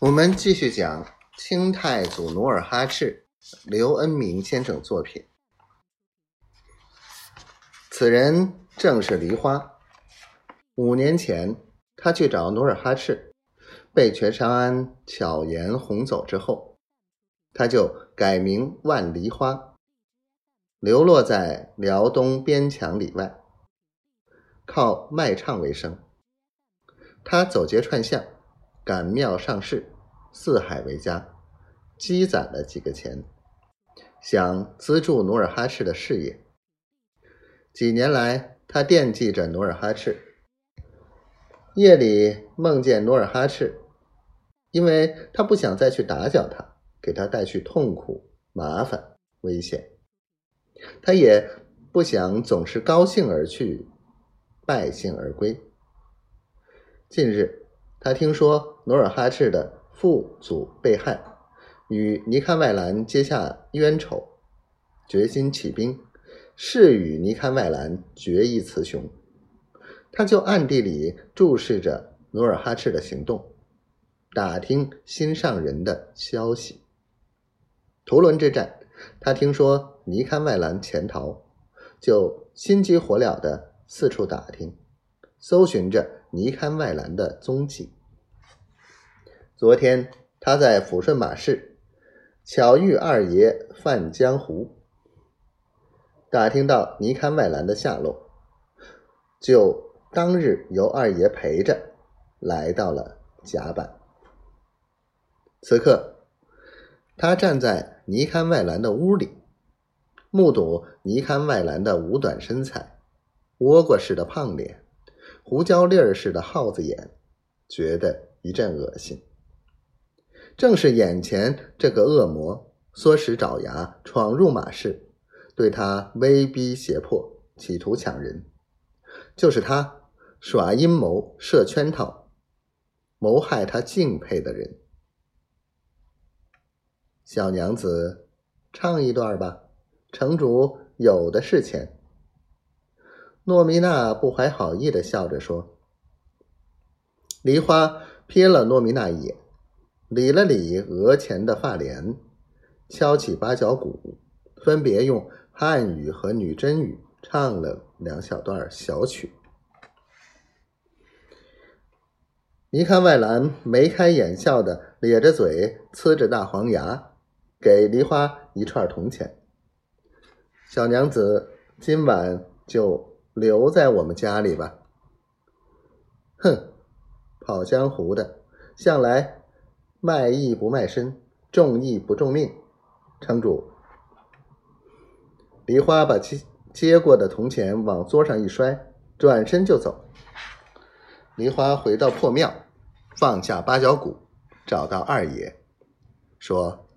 我们继续讲清太祖努尔哈赤，刘恩明先生作品。此人正是梨花。五年前，他去找努尔哈赤，被全长安巧言哄走之后，他就改名万梨花，流落在辽东边墙里外，靠卖唱为生。他走街串巷。赶庙上市，四海为家，积攒了几个钱，想资助努尔哈赤的事业。几年来，他惦记着努尔哈赤，夜里梦见努尔哈赤，因为他不想再去打搅他，给他带去痛苦、麻烦、危险。他也不想总是高兴而去，败兴而归。近日。他听说努尔哈赤的父祖被害，与尼堪外兰结下冤仇，决心起兵，誓与尼堪外兰决一雌雄。他就暗地里注视着努尔哈赤的行动，打听心上人的消息。图伦之战，他听说尼堪外兰潜逃，就心急火燎的四处打听，搜寻着。尼堪外兰的踪迹。昨天他在抚顺马市巧遇二爷范江湖，打听到尼堪外兰的下落，就当日由二爷陪着来到了甲板。此刻，他站在尼堪外兰的屋里，目睹尼堪外兰的五短身材、倭瓜似的胖脸。胡椒粒儿似的耗子眼，觉得一阵恶心。正是眼前这个恶魔唆使爪牙闯入马市，对他威逼胁迫，企图抢人，就是他耍阴谋、设圈套、谋害他敬佩的人。小娘子，唱一段吧，城主有的是钱。诺米娜不怀好意的笑着说：“梨花瞥了诺米娜一眼，理了理额前的发帘，敲起八角鼓，分别用汉语和女真语唱了两小段小曲。尼堪外兰眉开眼笑的咧着嘴，呲着大黄牙，给梨花一串铜钱。小娘子今晚就。”留在我们家里吧。哼，跑江湖的向来卖艺不卖身，重义不重命。城主，梨花把接接过的铜钱往桌上一摔，转身就走。梨花回到破庙，放下八角鼓，找到二爷，说：“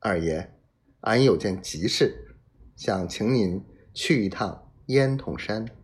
二爷，俺有件急事，想请您去一趟。”烟筒山。